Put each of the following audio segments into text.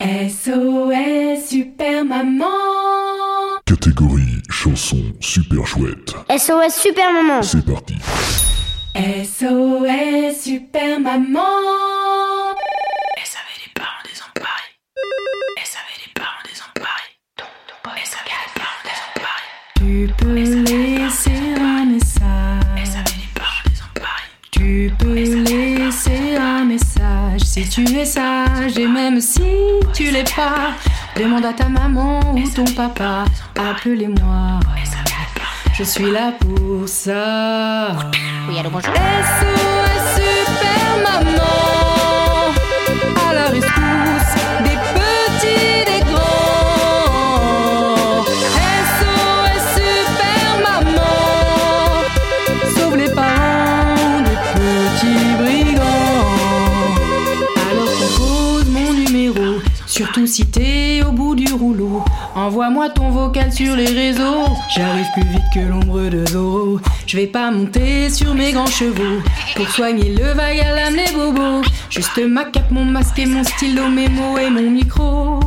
SOS Super Maman Catégorie chanson super chouette. SOS Super Maman. C'est parti. SOS Super Maman Elle savait les parents désemparés. Elle savait les parents désemparés. Elle savait les parents désemparés. Tu peux si tu es sage et même si tu l'es pas. Demande à ta maman ou ton papa, appelez-moi. Je suis là pour ça. Oui, allô, bonjour. SOS Super Maman À la rescousse des Surtout si t'es au bout du rouleau. Envoie-moi ton vocal sur les réseaux. J'arrive plus vite que l'ombre de Zoro Je vais pas monter sur mes grands chevaux. Pour soigner le vague à l'âme les bobos. Juste ma cape, mon masque et mon stylo, mes mots et mon micro.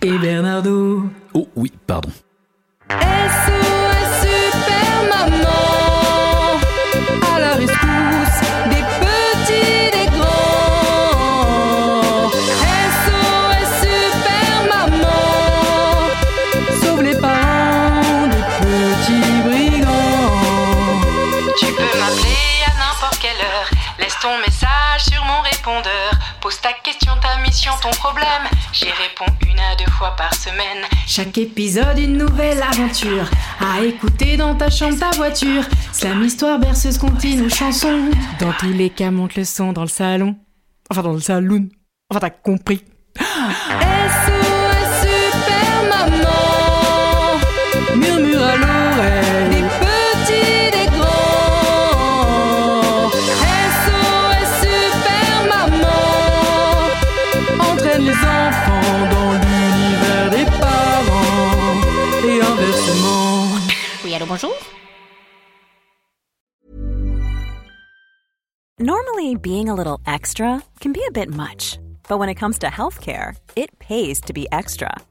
Et Bernardo. Oh oui, pardon. Ton message sur mon répondeur. Pose ta question, ta mission, ton problème. J'y réponds une à deux fois par semaine. Chaque épisode une nouvelle aventure à écouter dans ta chambre, ta voiture. Slam histoire berceuse continue aux chansons. Dans tous les cas, monte le son dans le salon. Enfin, dans le saloon. Enfin, t'as compris. inversement Oui, allô, bonjour. Normally, being a little extra can be a bit much, but when it comes to healthcare, it pays to be extra.